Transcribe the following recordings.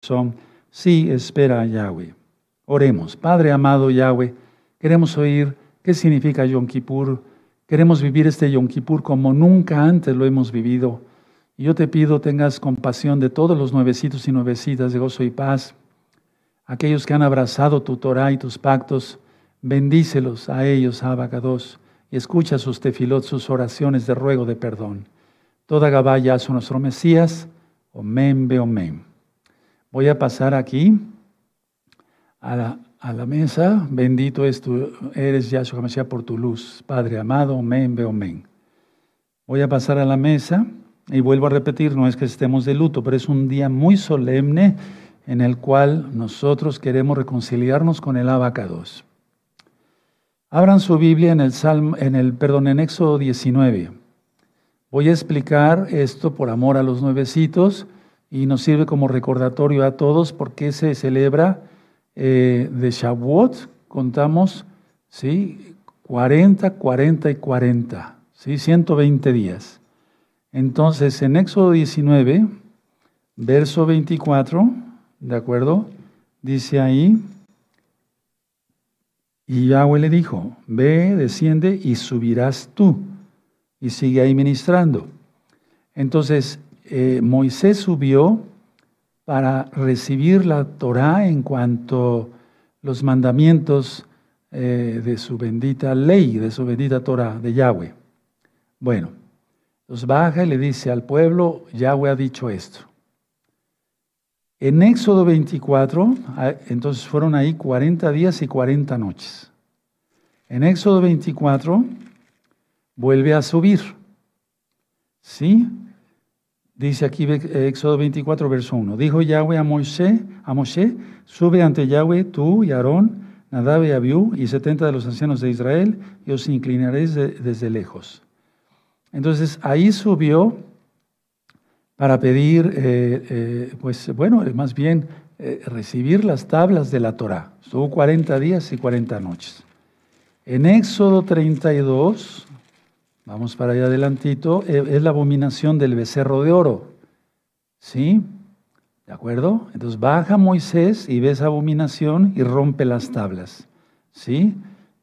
corazón, sí espera a Yahweh. Oremos. Padre amado Yahweh, queremos oír qué significa Yom Kippur. Queremos vivir este Yom Kippur como nunca antes lo hemos vivido. Y yo te pido tengas compasión de todos los nuevecitos y nuevecitas de gozo y paz, aquellos que han abrazado tu Torah y tus pactos, bendícelos a ellos, Abacados, y escucha sus tefilot, sus oraciones de ruego de perdón. Toda Gabaya a nuestro Mesías, Omen be Omen. Voy a pasar aquí a la, mesa. Bendito es tu, eres Yahshua Mashiach por tu luz. Padre amado, Omen be Omen. Voy a pasar a la mesa. Y vuelvo a repetir, no es que estemos de luto, pero es un día muy solemne en el cual nosotros queremos reconciliarnos con el abacados. Abran su Biblia en el Salmo, en el, perdón, en Éxodo 19. Voy a explicar esto por amor a los nuevecitos y nos sirve como recordatorio a todos porque se celebra eh, de Shavuot, contamos, ¿sí? 40, 40 y 40, ¿sí? 120 días. Entonces, en Éxodo 19, verso 24, ¿de acuerdo? Dice ahí, y Yahweh le dijo, ve, desciende y subirás tú. Y sigue ahí ministrando. Entonces, eh, Moisés subió para recibir la Torah en cuanto los mandamientos eh, de su bendita ley, de su bendita Torah, de Yahweh. Bueno, entonces baja y le dice al pueblo, Yahweh ha dicho esto. En Éxodo 24, entonces fueron ahí 40 días y 40 noches. En Éxodo 24 vuelve a subir. ¿Sí? Dice aquí Éxodo 24, verso 1. Dijo Yahweh a Moisés, a Moshe, sube ante Yahweh tú y Aarón, Nadab y Abiú y 70 de los ancianos de Israel, y os inclinaréis desde lejos. Entonces ahí subió para pedir, eh, eh, pues bueno, más bien eh, recibir las tablas de la Torah. Estuvo 40 días y 40 noches. En Éxodo 32, vamos para allá adelantito, es la abominación del becerro de oro. ¿Sí? ¿De acuerdo? Entonces baja Moisés y ve esa abominación y rompe las tablas. ¿Sí?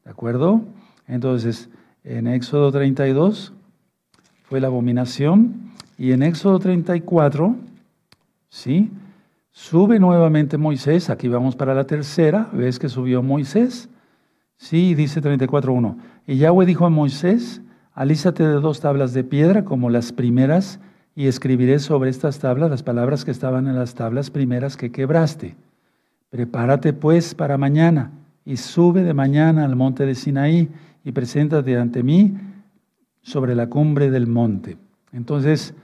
¿De acuerdo? Entonces, en Éxodo 32, fue la abominación. Y en Éxodo 34, ¿sí? Sube nuevamente Moisés, aquí vamos para la tercera, ¿ves que subió Moisés? Sí, dice 34.1. Y Yahweh dijo a Moisés, alízate de dos tablas de piedra como las primeras y escribiré sobre estas tablas las palabras que estaban en las tablas primeras que quebraste. Prepárate pues para mañana y sube de mañana al monte de Sinaí y preséntate ante mí sobre la cumbre del monte. Entonces,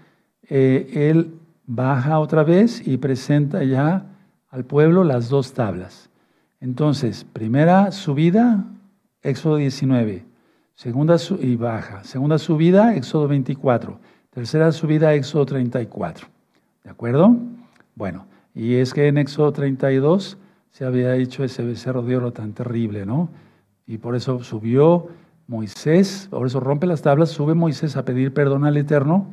eh, él baja otra vez y presenta ya al pueblo las dos tablas. Entonces, primera subida, Éxodo 19. Segunda y baja. Segunda subida, Éxodo 24. Tercera subida, Éxodo 34. ¿De acuerdo? Bueno, y es que en Éxodo 32 se había hecho ese becerro de oro tan terrible, ¿no? Y por eso subió Moisés, por eso rompe las tablas, sube Moisés a pedir perdón al Eterno,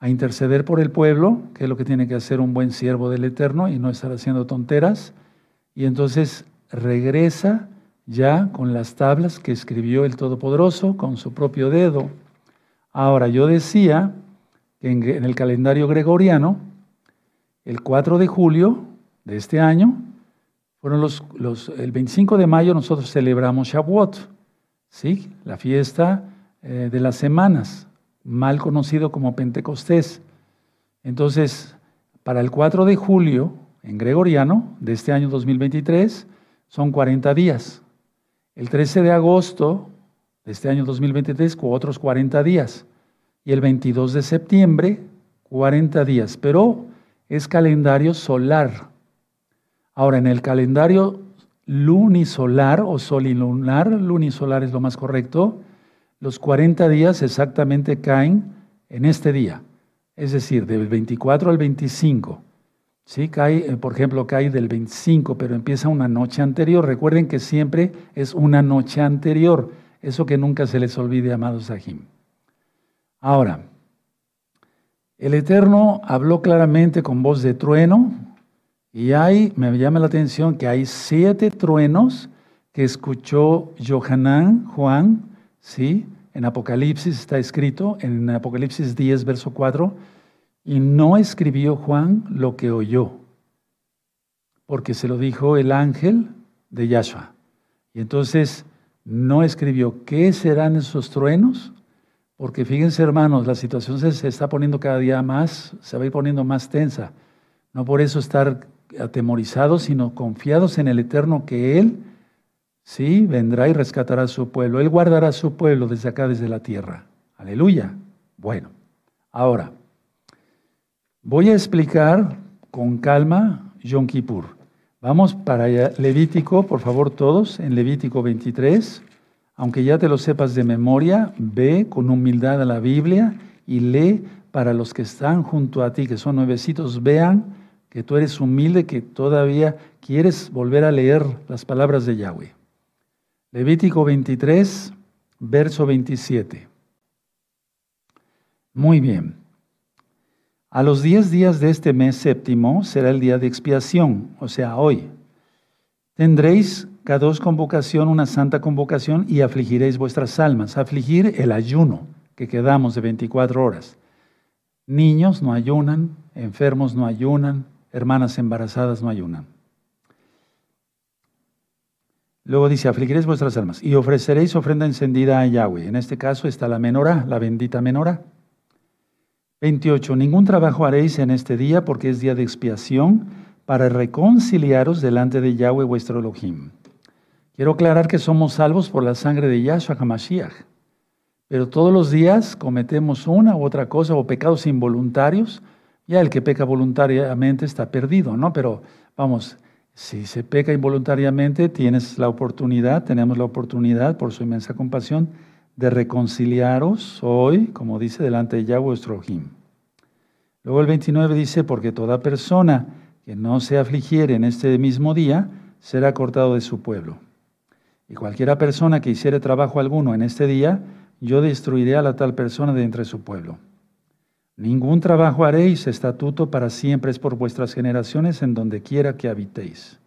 a interceder por el pueblo, que es lo que tiene que hacer un buen siervo del Eterno y no estar haciendo tonteras. Y entonces regresa ya con las tablas que escribió el Todopoderoso con su propio dedo. Ahora, yo decía que en, el calendario gregoriano, el 4 de julio de este año, fueron los, los, el 25 de mayo nosotros celebramos Shavuot. ¿sí? la fiesta eh, de las semanas, mal conocido como Pentecostés. Entonces, para el 4 de julio, en gregoriano, de este año 2023, son 40 días. El 13 de agosto de este año 2023, otros 40 días. Y el 22 de septiembre, 40 días. Pero es calendario solar. Ahora, en el calendario lunisolar o solilunar, lunisolar es lo más correcto, los 40 días exactamente caen en este día, es decir, del 24 al 25. ¿Sí? Cae, eh, por ejemplo, cae del 25, pero empieza una noche anterior. Recuerden que siempre es una noche anterior. Eso que nunca se les olvide, amados Sahim. Ahora, el Eterno habló claramente con voz de trueno, Y hay, me llama la atención que hay siete truenos que escuchó Johanán, Juan, ¿sí? En Apocalipsis está escrito, en Apocalipsis 10, verso 4, y no escribió Juan lo que oyó, porque se lo dijo el ángel de Yahshua. Y entonces no escribió qué serán esos truenos, porque fíjense hermanos, la situación se, está poniendo cada día más, se va a ir poniendo más tensa. No por eso estar atemorizados, sino confiados en el Eterno que Él Sí, vendrá y rescatará a su pueblo. Él guardará a su pueblo desde acá, desde la tierra. Aleluya. Bueno, ahora, voy a explicar con calma Yom Kippur. Vamos para Levítico, por favor, todos, en Levítico 23. Aunque ya te lo sepas de memoria, ve con humildad a la Biblia y lee para los que están junto a ti, que son nuevecitos, vean que tú eres humilde, que todavía quieres volver a leer las palabras de Yahweh. Levítico 23, verso 27. Muy bien. A los diez días de este mes séptimo será el día de expiación, o sea, hoy. Tendréis cada dos convocación, una santa convocación, y afligiréis vuestras almas. Afligir el ayuno que quedamos de 24 horas. Niños no ayunan, enfermos no ayunan, hermanas embarazadas no ayunan. Luego dice, afligiréis vuestras almas y ofreceréis ofrenda encendida a Yahweh. En este caso está la menorá, la bendita menorá. 28. Ningún trabajo haréis en este día porque es día de expiación para reconciliaros delante de Yahweh vuestro Elohim. Quiero aclarar que somos salvos por la sangre de Yahshua HaMashiach. Pero todos los días cometemos una u otra cosa o pecados involuntarios. Ya el que peca voluntariamente está perdido, ¿no? Pero vamos, si se peca involuntariamente, tienes la oportunidad, tenemos la oportunidad, por su inmensa compasión, de reconciliaros hoy, como dice, delante de Yahweh vuestro Jim. Luego el 29 dice, porque toda persona que no se afligiere en este mismo día, será cortado de su pueblo. Y cualquiera persona que hiciere trabajo alguno en este día, yo destruiré a la tal persona de entre su pueblo. Ningún trabajo haréis, estatuto para siempre es por vuestras generaciones en donde quiera que habitéis.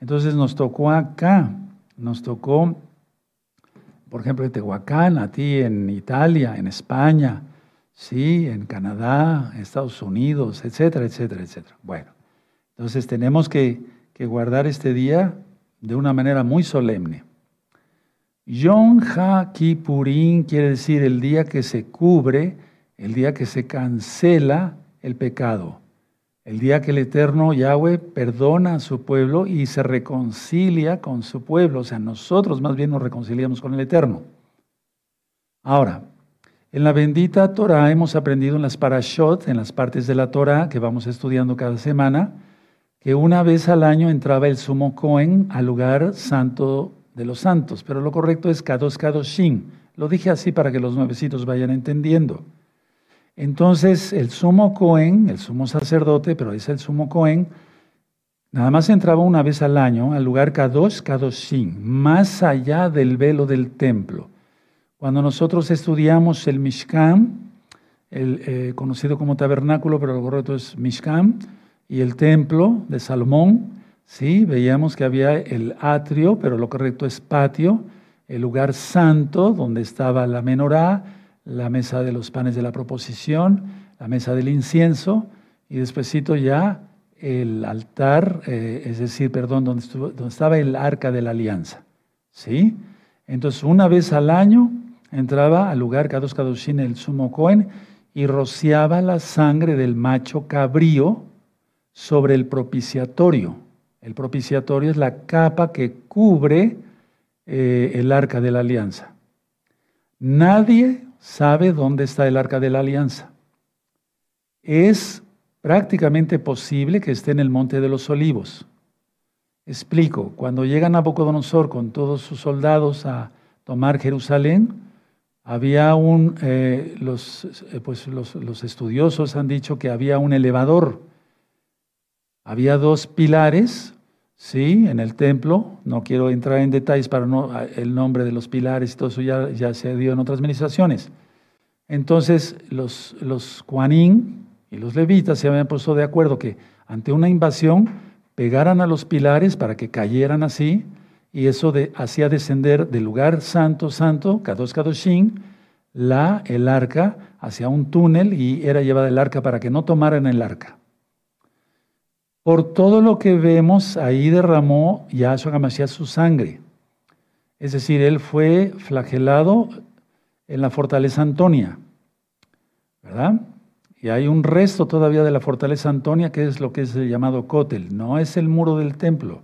Entonces nos tocó acá, nos tocó, por ejemplo, en Tehuacán, a ti en Italia, en España, sí, en Canadá, Estados Unidos, etcétera, etcétera, etcétera. Bueno, entonces tenemos que, que guardar este día de una manera muy solemne. Yom Ha Kippurín quiere decir el día que se cubre el día que se cancela el pecado, el día que el eterno Yahweh perdona a su pueblo y se reconcilia con su pueblo, o sea, nosotros más bien nos reconciliamos con el eterno. Ahora, en la bendita Torah hemos aprendido en las parashot, en las partes de la Torah que vamos estudiando cada semana, que una vez al año entraba el sumo Cohen al lugar santo de los santos, pero lo correcto es Kadosh Kadoshim. Lo dije así para que los nuevecitos vayan entendiendo. Entonces el sumo Cohen, el sumo sacerdote, pero es el sumo Cohen, nada más entraba una vez al año al lugar Kadosh Kadoshim, más allá del velo del templo. Cuando nosotros estudiamos el Mishkan, eh, conocido como tabernáculo, pero lo correcto es Mishkan, y el templo de Salomón, sí, veíamos que había el atrio, pero lo correcto es patio, el lugar santo donde estaba la menorá, la mesa de los panes de la proposición, la mesa del incienso y despuesito ya el altar, eh, es decir, perdón, donde, estaba el arca de la alianza. ¿Sí? Entonces, una vez al año entraba al lugar Kadosh Kadoshin, el sumo Cohen, y rociaba la sangre del macho cabrío sobre el propiciatorio. El propiciatorio es la capa que cubre eh, el arca de la alianza. Nadie sabe dónde está el arca de la alianza. Es prácticamente posible que esté en el monte de los olivos. Explico, cuando llega Nabucodonosor con todos sus soldados a tomar Jerusalén, había un, eh, los, eh, pues los, los estudiosos han dicho que había un elevador, había dos pilares, Sí, en el templo, no quiero entrar en detalles para no, el nombre de los pilares y todo eso ya, ya se dio en otras administraciones. Entonces, los, los y los levitas se habían puesto de acuerdo que ante una invasión pegaran a los pilares para que cayeran así, y eso hacía descender del lugar santo, santo, Kadosh Kadoshin, la, el arca hacia un túnel y era llevada el arca para que no tomaran el arca. Por todo lo que vemos, ahí derramó Yahshua HaMashiach su sangre. Es decir, él fue flagelado en la fortaleza Antonia, ¿verdad? Y hay un resto todavía de la fortaleza Antonia, que es lo que es llamado Kotel. No es el muro del templo,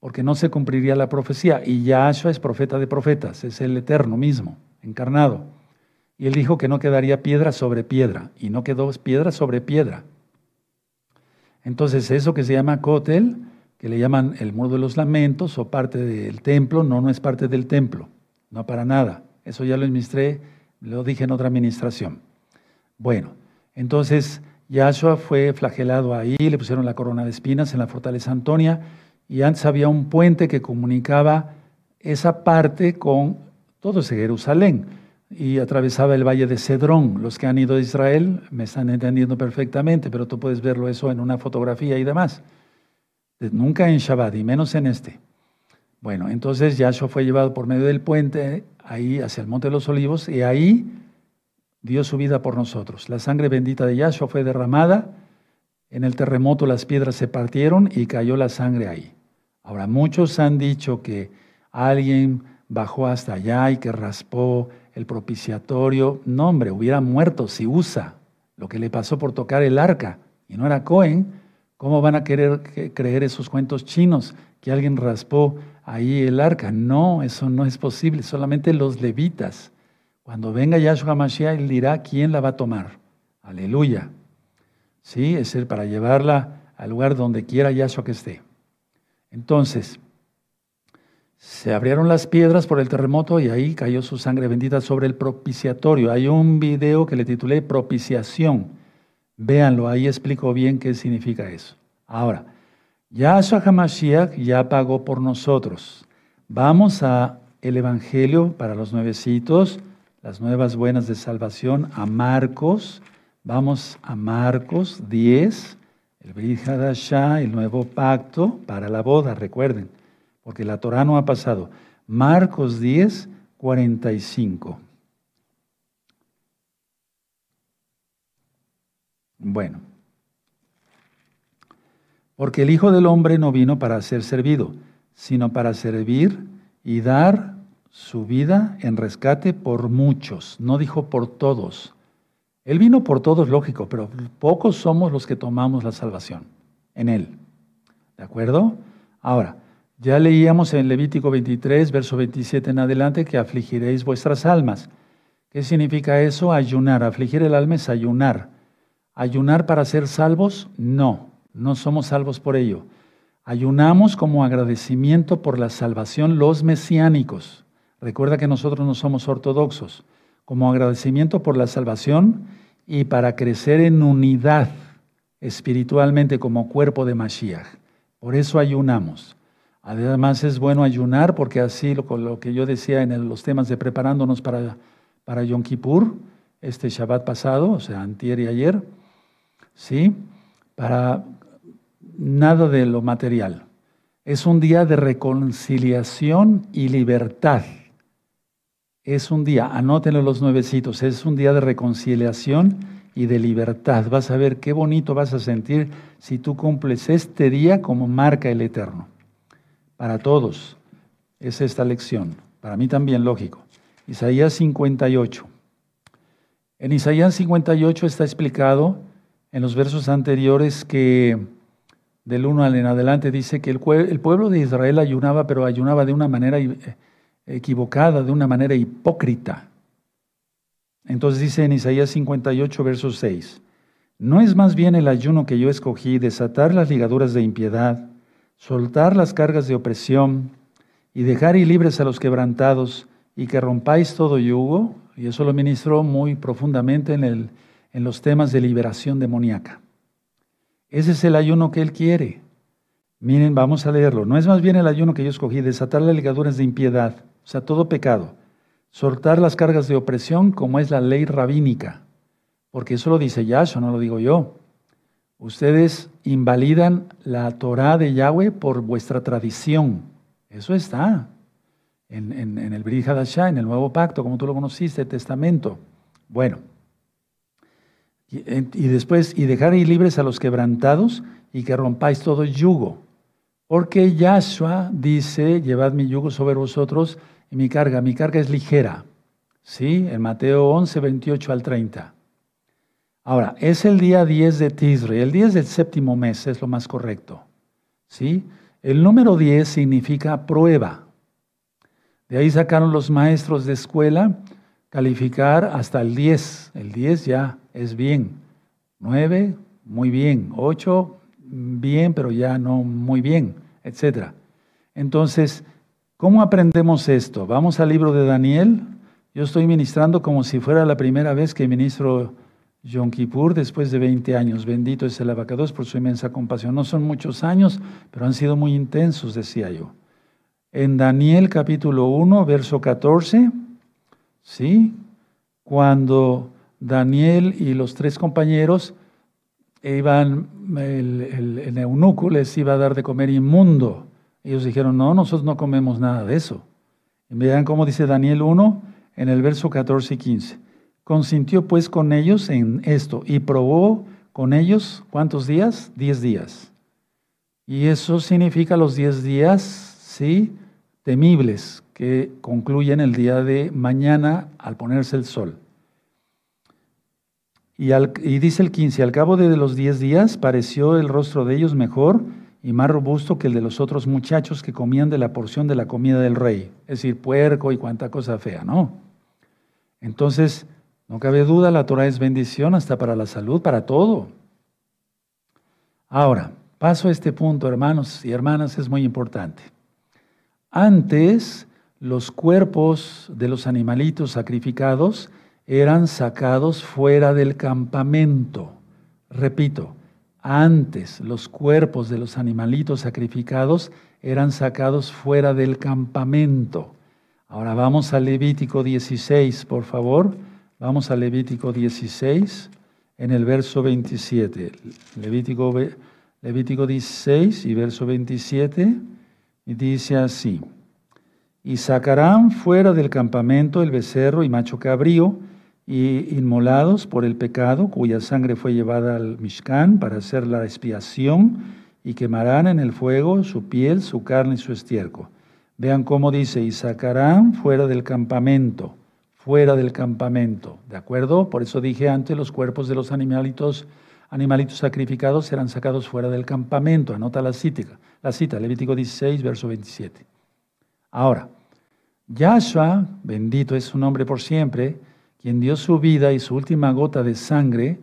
porque no se cumpliría la profecía. Y Yahshua es profeta de profetas, es el eterno mismo, encarnado. Y él dijo que no quedaría piedra sobre piedra, y no quedó piedra sobre piedra. Entonces, eso que se llama Kotel, que le llaman el muro de los lamentos o parte del templo, no, no es parte del templo, no para nada. Eso ya lo administré, lo dije en otra administración. Bueno, entonces, Yahshua fue flagelado ahí, le pusieron la corona de espinas en la fortaleza Antonia, y antes había un puente que comunicaba esa parte con todo ese Jerusalén y atravesaba el valle de Cedrón. Los que han ido a Israel me están entendiendo perfectamente, pero tú puedes verlo eso en una fotografía y demás. Nunca en Shabbat y menos en este. Bueno, entonces Yahshua fue llevado por medio del puente ahí hacia el Monte de los Olivos y ahí dio su vida por nosotros. La sangre bendita de Yahshua fue derramada, en el terremoto las piedras se partieron y cayó la sangre ahí. Ahora, muchos han dicho que alguien bajó hasta allá y que raspó el propiciatorio. No, hombre, hubiera muerto si usa lo que le pasó por tocar el arca y no era Cohen. ¿Cómo van a querer creer esos cuentos chinos que alguien raspó ahí el arca? No, eso no es posible. Solamente los levitas cuando venga Yahshua Mashiach, Él dirá quién la va a tomar. Aleluya. Sí, es el para llevarla al lugar donde quiera Yahshua que esté. Entonces, se abrieron las piedras por el terremoto y ahí cayó su sangre bendita sobre el propiciatorio. Hay un video que le titulé Propiciación. Véanlo, ahí explico bien qué significa eso. Ahora, Yahshua HaMashiach ya pagó por nosotros. Vamos a el Evangelio para los nuevecitos las nuevas buenas de salvación a Marcos. Vamos a Marcos 10, el Brit el nuevo pacto para la boda, recuerden, porque la Torah no ha pasado. Marcos 10, 45. Bueno, porque el Hijo del Hombre no vino para ser servido, sino para servir y dar su vida en rescate por muchos, no dijo por todos. Él vino por todos, lógico, pero pocos somos los que tomamos la salvación en Él. ¿De acuerdo? Ahora, ya leíamos en Levítico 23, verso 27 en adelante, que afligiréis vuestras almas. ¿Qué significa eso? Ayunar. Afligir el alma es ayunar. ¿Ayunar para ser salvos? No, no somos salvos por ello. Ayunamos como agradecimiento por la salvación los mesiánicos. Recuerda que nosotros no somos ortodoxos. Como agradecimiento por la salvación y para crecer en unidad espiritualmente como cuerpo de Mashiach. Por eso ayunamos. Además es bueno ayunar porque así lo, lo que yo decía en los temas de preparándonos para, para Yom Kippur, este Shabbat pasado, o sea, antier y ayer, ¿sí? Para nada de lo material. Es un día de reconciliación y libertad es un día, anótenlo los nuevecitos, es un día de reconciliación y de libertad. Vas a ver qué bonito vas a sentir si tú cumples este día como marca el Eterno. Para todos es esta lección, para mí también lógico. Isaías 58. En Isaías 58 está explicado en los versos anteriores que del 1 en adelante dice que el, el pueblo de Israel ayunaba, pero ayunaba de una manera eh, equivocada, de una manera hipócrita. Entonces dice en Isaías 58, verso 6, ¿no es más bien el ayuno que yo escogí desatar las ligaduras de impiedad, soltar las cargas de opresión y dejar y libres a los quebrantados y que rompáis todo yugo? Y eso lo ministró muy profundamente en, el, en los temas de liberación demoníaca. Ese es el ayuno que Él quiere. Miren, vamos a leerlo. No es más bien el ayuno que yo escogí, desatar las ligaduras de impiedad, o sea, todo pecado. Soltar las cargas de opresión como es la ley rabínica. porque eso lo dice Yahshua, no lo digo yo. Ustedes invalidan la Torah de Yahweh por vuestra tradición. Eso está en, el Brit en el Nuevo Pacto, como tú lo conociste, el Testamento. Bueno, y, después, y dejar libres a los quebrantados y que rompáis todo yugo. Porque Yahshua dice, llevad mi yugo sobre vosotros y mi carga, mi carga es ligera. ¿Sí? En Mateo 11, 28 al 30. Ahora, es el día 10 de Tisre, el 10 del séptimo mes es lo más correcto. ¿Sí? El número 10 significa prueba. De ahí sacaron los maestros de escuela calificar hasta el 10. El 10 ya es bien. 9, muy bien. 8, bien, pero ya no muy bien, etc. Entonces, ¿cómo aprendemos esto? Vamos al libro de Daniel. Yo estoy ministrando como si fuera la primera vez que ministro Yom Kippur después de 20 años. Bendito es el abacados por su inmensa compasión. No son muchos años, pero han sido muy intensos, decía yo. En Daniel capítulo 1, verso 14, ¿sí? Cuando Daniel y los tres compañeros iban, el, el, eunuco les iba a dar de comer inmundo. Ellos dijeron, no, nosotros no comemos nada de eso. Y vean cómo dice Daniel 1 en el verso 14 y 15. Consintió pues con ellos en esto y probó con ellos, ¿cuántos días? Diez días. Y eso significa los diez días, ¿sí? Temibles, que concluyen el día de mañana al ponerse el sol. Y, y dice el 15, al cabo de los diez días pareció el rostro de ellos mejor y más robusto que el de los otros muchachos que comían de la porción de la comida del rey, es decir, puerco y cuanta cosa fea, ¿no? Entonces, no cabe duda, la Torah es bendición hasta para la salud, para todo. Ahora, paso a este punto, hermanos y hermanas, es muy importante. Antes, los cuerpos de los animalitos sacrificados eran sacados fuera del campamento. Repito, antes los cuerpos de los animalitos sacrificados eran sacados fuera del campamento. Ahora vamos a Levítico 16, por favor. Vamos a Levítico 16, en el verso 27. Levítico, Levítico 16 y verso 27, y dice así, y sacarán fuera del campamento el becerro y macho cabrío, y inmolados por el pecado, cuya sangre fue llevada al Mishkan para hacer la expiación, y quemarán en el fuego su piel, su carne y su estiércol. Vean cómo dice, y sacarán fuera del campamento fuera del campamento. ¿De acuerdo? Por eso dije antes, los cuerpos de los animalitos, animalitos sacrificados serán sacados fuera del campamento. Anota la cita, la cita, Levítico 16, verso 27. Ahora, Yahshua, bendito es su nombre por siempre, quien dio su vida y su última gota de sangre,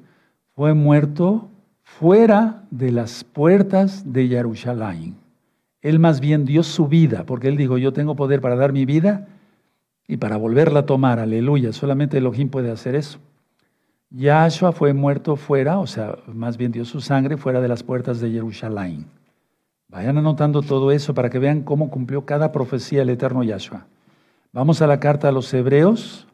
fue muerto fuera de las puertas de Jerusalén. Él más bien dio su vida, porque él dijo, yo tengo poder para dar mi vida y para volverla a tomar, aleluya, solamente Elohim puede hacer eso. Yahshua fue muerto fuera, o sea, más bien dio su sangre fuera de las puertas de Jerusalén. Vayan anotando todo eso para que vean cómo cumplió cada profecía el eterno Yahshua. Vamos a la carta a los hebreos,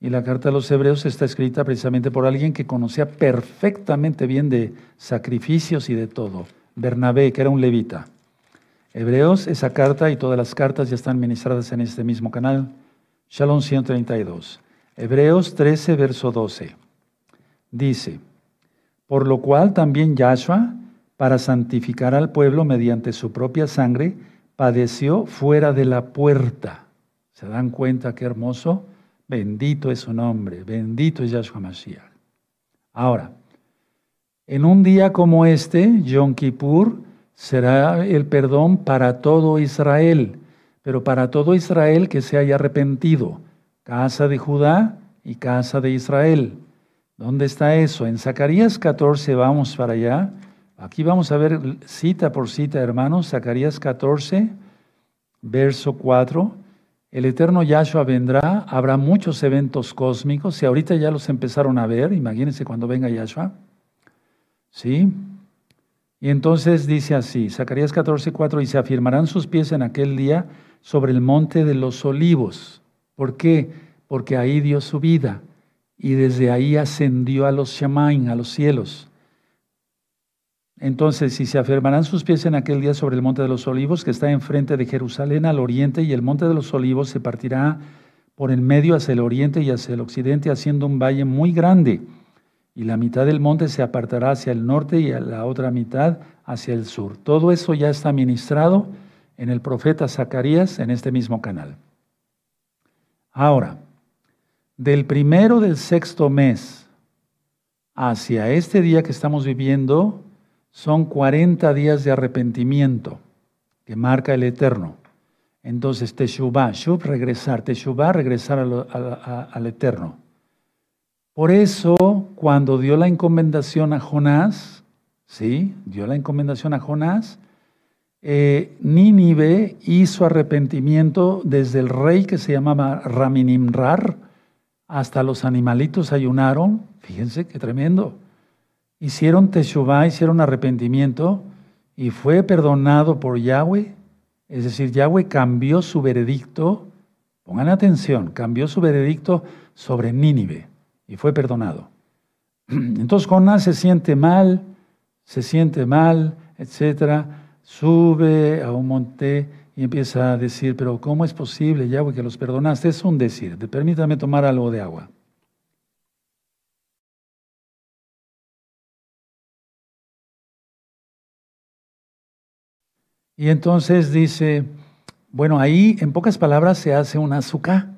y la carta a los hebreos está escrita precisamente por alguien que conocía perfectamente bien de sacrificios y de todo, Bernabé, que era un levita. Hebreos, esa carta y todas las cartas ya están ministradas en este mismo canal. Shalom 132. Hebreos 13, verso 12. Dice, por lo cual también Yahshua, para santificar al pueblo mediante su propia sangre, padeció fuera de la puerta. ¿Se dan cuenta qué hermoso? Bendito es su nombre, bendito es Yahshua Mashiach. Ahora, en un día como este, Yom Kippur, será el perdón para todo Israel pero para todo Israel que se haya arrepentido, casa de Judá y casa de Israel. ¿Dónde está eso? En Zacarías 14 vamos para allá. Aquí vamos a ver cita por cita, hermanos. Zacarías 14, verso 4. El eterno Yahshua vendrá, habrá muchos eventos cósmicos, y ahorita ya los empezaron a ver, imagínense cuando venga Yahshua. ¿Sí? Y entonces dice así, Zacarías 14, 4, y se afirmarán sus pies en aquel día sobre el monte de los olivos. ¿Por qué? Porque ahí dio su vida y desde ahí ascendió a los Shamain, a los cielos. Entonces, si se afirmarán sus pies en aquel día sobre el monte de los olivos, que está enfrente de Jerusalén al oriente, y el monte de los olivos se partirá por el medio hacia el oriente y hacia el occidente, haciendo un valle muy grande. Y la mitad del monte se apartará hacia el norte y la otra mitad hacia el sur. Todo eso ya está ministrado en el profeta Zacarías en este mismo canal. Ahora, del primero del sexto mes hacia este día que estamos viviendo, son 40 días de arrepentimiento que marca el Eterno. Entonces, Teshuvah, Shub, regresar, Teshuvah, regresar al Eterno. Por eso, cuando dio la encomendación a Jonás, ¿sí? Dio la encomendación a Jonás, eh, Nínive hizo arrepentimiento desde el rey que se llamaba Raminimrar, hasta los animalitos ayunaron, fíjense qué tremendo. Hicieron teshuvah, hicieron arrepentimiento y fue perdonado por Yahweh. Es decir, Yahweh cambió su veredicto, pongan atención, cambió su veredicto sobre Nínive y fue perdonado. Entonces Jonás se siente mal, se siente mal, etcétera, sube a un monte y empieza a decir, pero ¿cómo es posible, Yahweh, que los perdonaste? Es un decir, permítame tomar algo de agua. Y entonces dice, bueno, ahí en pocas palabras se hace un azúcar,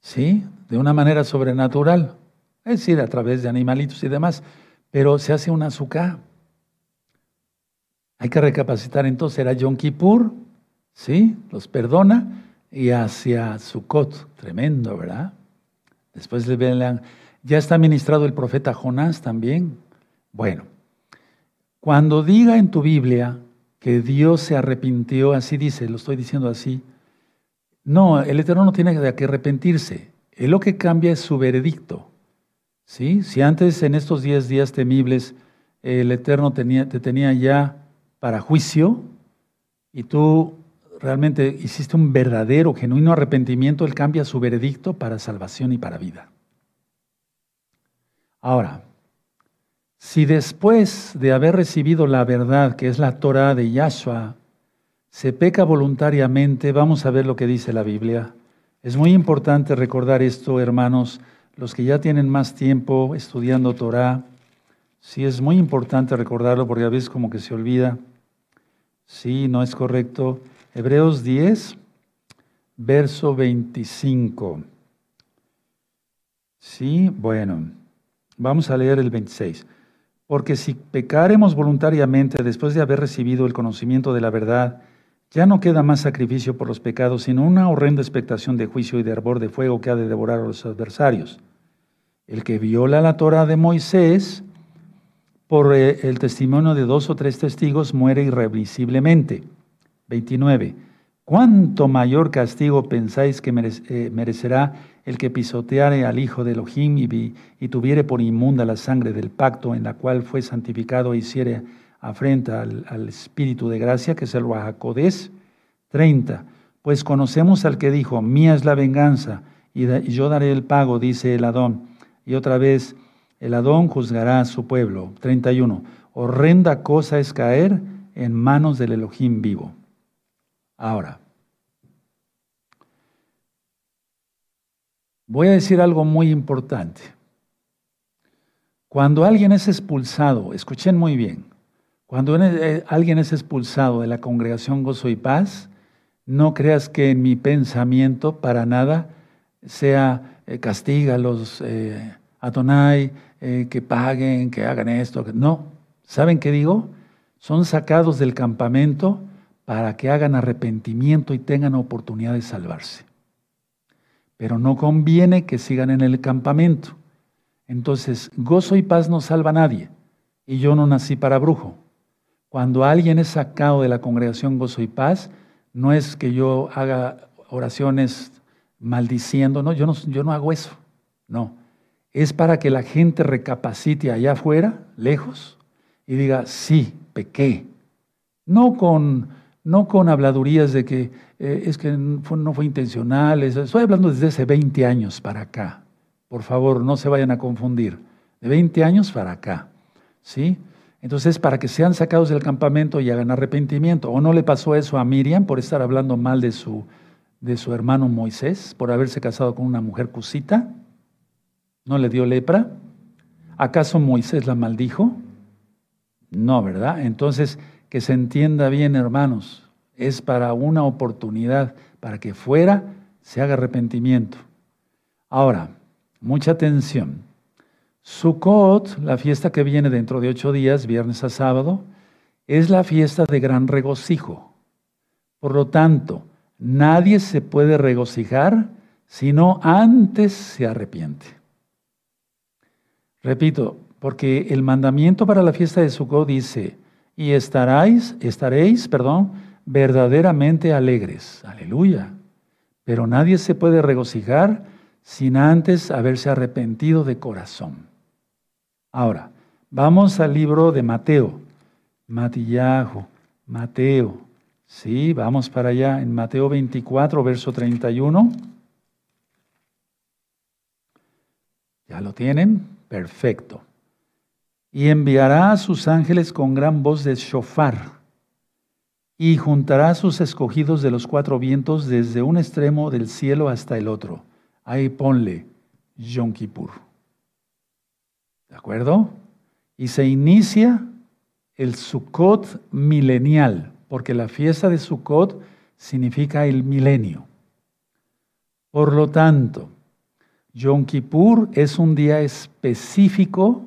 ¿sí? De una manera sobrenatural, es decir, a través de animalitos y demás, pero se hace un azúcar. Hay que recapacitar entonces, era Yom Kippur, ¿sí? Los perdona y hacia Sukkot, tremendo, ¿verdad? Después le ven, ya está ministrado el profeta Jonás también. Bueno, cuando diga en tu Biblia que Dios se arrepintió, así dice, lo estoy diciendo así. No, el Eterno no tiene qué arrepentirse. Él lo que cambia es su veredicto. ¿Sí? Si antes en estos diez días temibles el Eterno te tenía ya para juicio y tú realmente hiciste un verdadero, genuino arrepentimiento, Él cambia su veredicto para salvación y para vida. Ahora, si después de haber recibido la verdad, que es la Torah de Yahshua, se peca voluntariamente, vamos a ver lo que dice la Biblia. Es muy importante recordar esto, hermanos, los que ya tienen más tiempo estudiando Torah. Sí, es muy importante recordarlo porque a veces como que se olvida. Sí, no es correcto. Hebreos 10, verso 25. Sí, bueno, vamos a leer el 26. Porque si pecaremos voluntariamente después de haber recibido el conocimiento de la verdad, ya no queda más sacrificio por los pecados, sino una horrenda expectación de juicio y de hervor de fuego que ha de devorar a los adversarios. El que viola la Torah de Moisés, por eh, el testimonio de dos o tres testigos, muere irrevisiblemente. 29. ¿Cuánto mayor castigo pensáis que eh, merecerá el que pisoteare al Hijo de Elohim y, tuviere por inmunda la sangre del pacto en la cual fue santificado e hiciere afrenta al, Espíritu de gracia, que es el Ruajacodés? 30. Pues conocemos al que dijo, mía es la venganza y, y yo daré el pago, dice el Adón. Y otra vez, el Adón juzgará a su pueblo. 31. Horrenda cosa es caer en manos del Elohim vivo. Ahora, voy a decir algo muy importante. Cuando alguien es expulsado, escuchen muy bien, cuando eh, alguien es expulsado de la congregación Gozo y Paz, no creas que en mi pensamiento para nada sea eh, castiga a los eh, que paguen, que hagan esto. No, ¿saben qué digo? Son sacados del campamento para que hagan arrepentimiento y tengan oportunidad de salvarse. Pero no conviene que sigan en el campamento. Entonces, gozo y paz no salva a nadie. Y yo no nací para brujo. Cuando alguien es sacado de la congregación gozo y paz, no es que yo haga oraciones maldiciendo, no, yo no, yo no hago eso. No, es para que la gente recapacite allá afuera, lejos, y diga, sí, pequé. No con no con habladurías de que eh, es que no fue intencional, estoy hablando desde hace 20 años para acá. Por favor, no se vayan a confundir. De 20 años para acá. ¿Sí? Entonces, para que sean sacados del campamento y hagan arrepentimiento. ¿O no le pasó eso a Miriam por estar hablando mal de su, de su hermano Moisés, por haberse casado con una mujer cusita? ¿No le dio lepra? ¿Acaso Moisés la maldijo? No, ¿verdad? Entonces, que se entienda bien, hermanos, es para una oportunidad, para que fuera se haga arrepentimiento. Ahora, mucha atención. Sukkot, la fiesta que viene dentro de ocho días, viernes a sábado, es la fiesta de gran regocijo. Por lo tanto, nadie se puede regocijar sino antes se arrepiente. Repito, porque el mandamiento para la fiesta de Sukkot dice, y estaréis, estaréis, perdón, verdaderamente alegres. Aleluya. Pero nadie se puede regocijar sin antes haberse arrepentido de corazón. Ahora, vamos al libro de Mateo. Matillajo, Mateo. Sí, vamos para allá en Mateo 24, verso 31. ¿Ya lo tienen? Perfecto. Y enviará a sus ángeles con gran voz de shofar, y juntará a sus escogidos de los cuatro vientos desde un extremo del cielo hasta el otro. Ahí ponle Yom Kippur. ¿De acuerdo? Y se inicia el Sukkot milenial, porque la fiesta de Sukkot significa el milenio. Por lo tanto, Yom Kippur es un día específico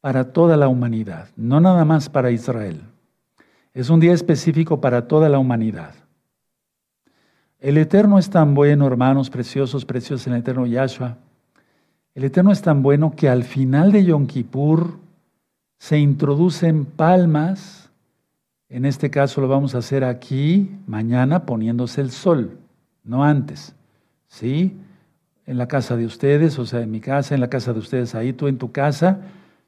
para toda la humanidad, no nada más para Israel. Es un día específico para toda la humanidad. El Eterno es tan bueno, hermanos preciosos, preciosos el Eterno Yahshua, el Eterno es tan bueno que al final de Yom Kippur se introducen palmas. En este caso lo vamos a hacer aquí, mañana, poniéndose el sol, no antes. ¿Sí? En la casa de ustedes, o sea, en mi casa, en la casa de ustedes, ahí tú en tu casa.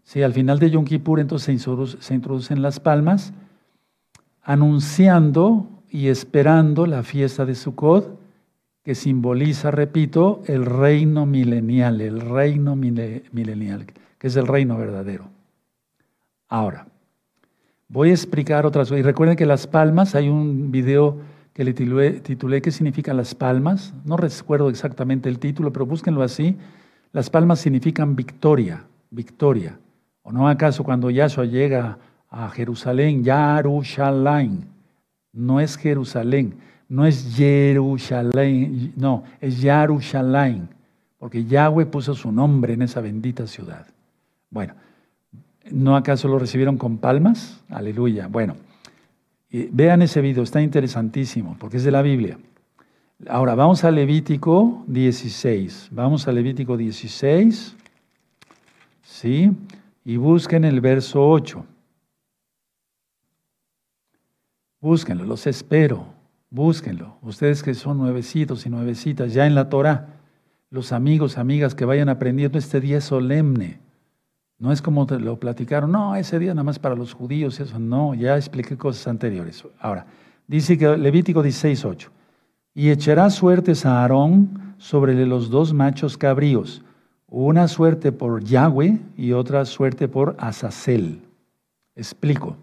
Sí, al final de Yom Kippur entonces se introducen las palmas, anunciando y esperando la fiesta de Sukkot que simboliza, repito, el reino milenial, el reino milenial, que es el reino verdadero. Ahora, voy a explicar otras cosas. Y recuerden que las palmas, hay un video que le titulé, ¿qué significan las palmas? No recuerdo exactamente el título, pero búsquenlo así. Las palmas significan victoria, victoria. ¿O no acaso cuando Yahshua llega a Jerusalén, Yarushalayim, no es Jerusalén, no es Jerusalén, no, es Yarushalayim, porque Yahweh puso su nombre en esa bendita ciudad. Bueno, ¿no acaso lo recibieron con palmas? Aleluya. Bueno, vean ese video, está interesantísimo, porque es de la Biblia. Ahora, vamos a Levítico 16. Vamos a Levítico 16, ¿sí? Y busquen el verso 8. Búsquenlo, los espero. Búsquenlo. Ustedes que son nuevecitos y nuevecitas, ya en la Torah, los amigos, amigas que vayan aprendiendo, este día solemne. No es como te lo platicaron, no, ese día nada más para los judíos, eso no, ya expliqué cosas anteriores. Ahora, dice que Levítico 16, 8, y echará suertes a Aarón sobre los dos machos cabríos, una suerte por Yahweh y otra suerte por Azazel. Explico.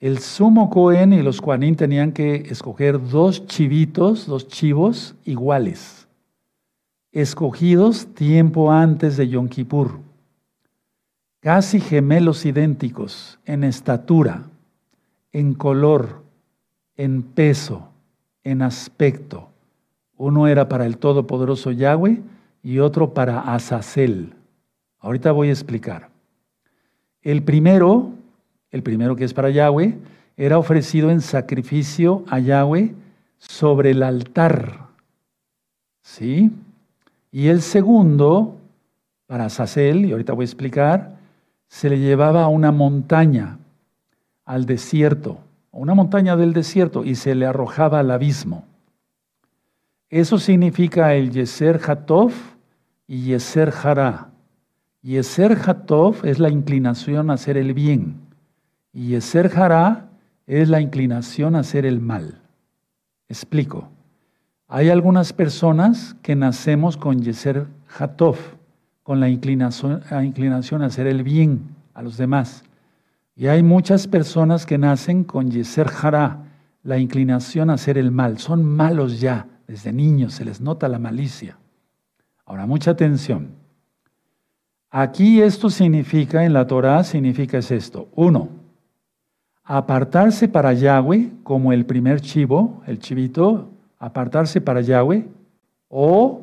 El sumo Cohen y los Juanín tenían que escoger dos chivitos, dos chivos iguales, escogidos tiempo antes de Yom Kippur, casi gemelos idénticos en estatura, en color, en peso, en aspecto. Uno era para el Todopoderoso Yahweh y otro para Azazel. Ahorita voy a explicar. El primero el primero que es para Yahweh, era ofrecido en sacrificio a Yahweh sobre el altar. ¿Sí? Y el segundo, para Sacel, y ahorita voy a explicar, se le llevaba a una montaña, al desierto, a una montaña del desierto, y se le arrojaba al abismo. Eso significa el Yeser Hatov y Yeser Hará. Yeser Hatov es la inclinación a hacer el bien. Y Eser Hará es la inclinación a hacer el mal. Explico. Hay algunas personas que nacemos con Yeser Hatov, con la inclinación, la inclinación a hacer el bien a los demás. Y hay muchas personas que nacen con Yeser Hara, la inclinación a hacer el mal. Son malos ya, desde niños, se les nota la malicia. Ahora, mucha atención. Aquí esto significa, en la Torah significa es esto. Uno, apartarse para Yahweh, como el primer chivo, el chivito, apartarse para Yahweh, o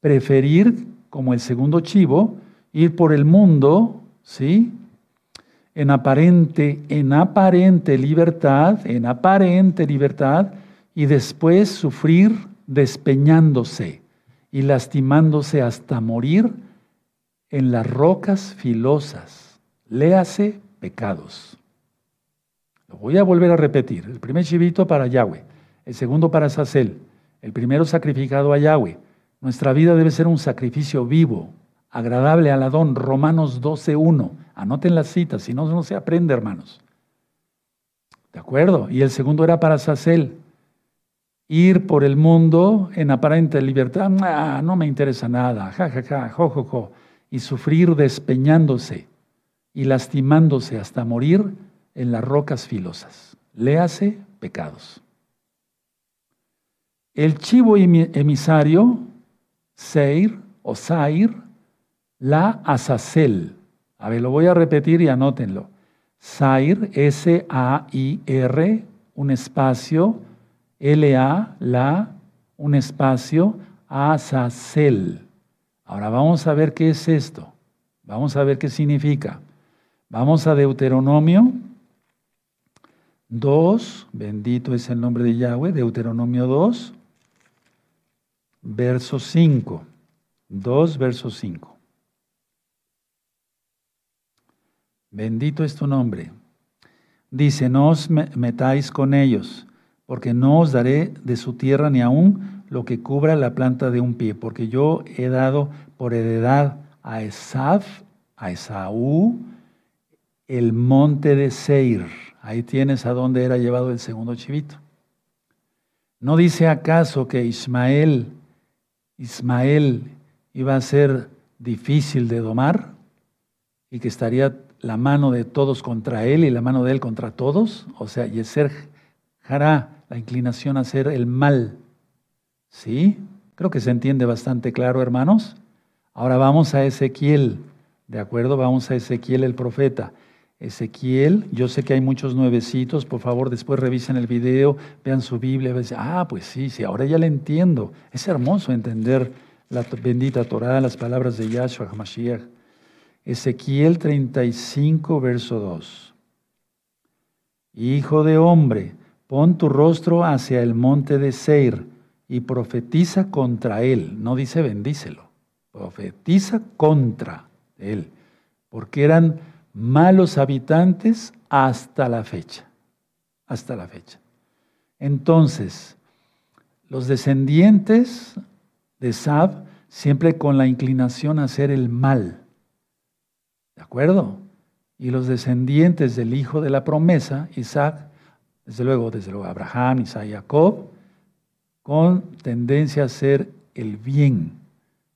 preferir, como el segundo chivo, ir por el mundo, ¿sí? En aparente, en aparente libertad, en aparente libertad, y después sufrir despeñándose y lastimándose hasta morir en las rocas filosas. Léase pecados. Lo voy a volver a repetir. El primer chivito para Yahweh, el segundo para Sacel, el primero sacrificado a Yahweh. Nuestra vida debe ser un sacrificio vivo, agradable al Adón. Romanos 12.1. Anoten las citas, si no, no se aprende, hermanos. ¿De acuerdo? Y el segundo era para Sacel. Ir por el mundo en aparente libertad, ah, no me interesa nada, ja, ja, ja, jo, jo, jo y sufrir despeñándose y lastimándose hasta morir en las rocas filosas. Léase pecados. El chivo emisario, Seir o Sair, la Azazel. A ver, lo voy a repetir y anótenlo. Sair, S-A-I-R, un espacio, L-A, la, un espacio, Azazel. Ahora vamos a ver qué es esto. Vamos a ver qué significa. Vamos a Deuteronomio 2, bendito es el nombre de Yahweh, Deuteronomio 2, verso 5. 2, verso 5. Bendito es tu nombre. Dice, no os metáis con ellos, porque no os daré de su tierra ni aún lo que cubra la planta de un pie, porque yo he dado por heredad a Esaf, a Esaú, el monte de Seir. Ahí tienes a dónde era llevado el segundo chivito. ¿No dice acaso que Ismael, Ismael iba a ser difícil de domar y que estaría la mano de todos contra él y la mano de él contra todos? O sea, Yeser hará la inclinación a hacer el mal. ¿Sí? Creo que se entiende bastante claro, hermanos. Ahora vamos a Ezequiel, ¿de acuerdo? Vamos a Ezequiel el profeta. Ezequiel, yo sé que hay muchos nuevecitos, por favor después revisen el video, vean su Biblia, vean, ah, pues sí, sí, ahora ya le entiendo. Es hermoso entender la bendita Torah, las palabras de Yahshua HaMashiach. Ezequiel 35, verso 2. Hijo de hombre, pon tu rostro hacia el monte de Seir y profetiza contra él. No dice bendícelo, profetiza contra él, porque eran malos habitantes hasta la fecha, hasta la fecha. Entonces, los descendientes de Sab siempre con la inclinación a hacer el mal, ¿de acuerdo? Y los descendientes del hijo de la promesa, Isaac, desde luego, desde luego Abraham, Isaac, Jacob, con tendencia a hacer el bien,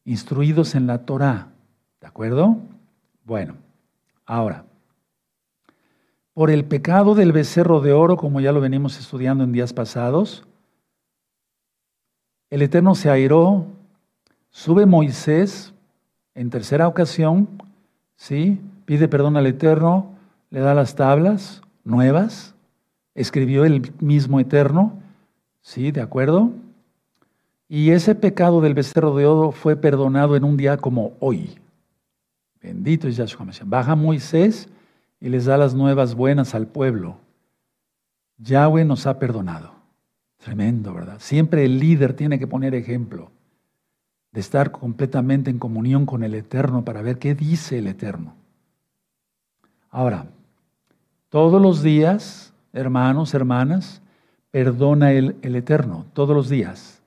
instruidos en la Torah. ¿De acuerdo? Bueno, ahora, por el pecado del becerro de oro, como ya lo venimos estudiando en días pasados, el Eterno se airó, sube Moisés en tercera ocasión, ¿sí? pide perdón al Eterno, le da las tablas nuevas, escribió el mismo Eterno, ¿Sí? ¿De acuerdo? Y ese pecado del becerro de oro fue perdonado en un día como hoy. Bendito es Yahshua Mashiach. Baja Moisés y les da las nuevas buenas al pueblo. Yahweh nos ha perdonado. Tremendo, ¿verdad? Siempre el líder tiene que poner ejemplo de estar completamente en comunión con el Eterno para ver qué dice el Eterno. Ahora, todos los días, hermanos, hermanas, perdona el, el Eterno todos los días.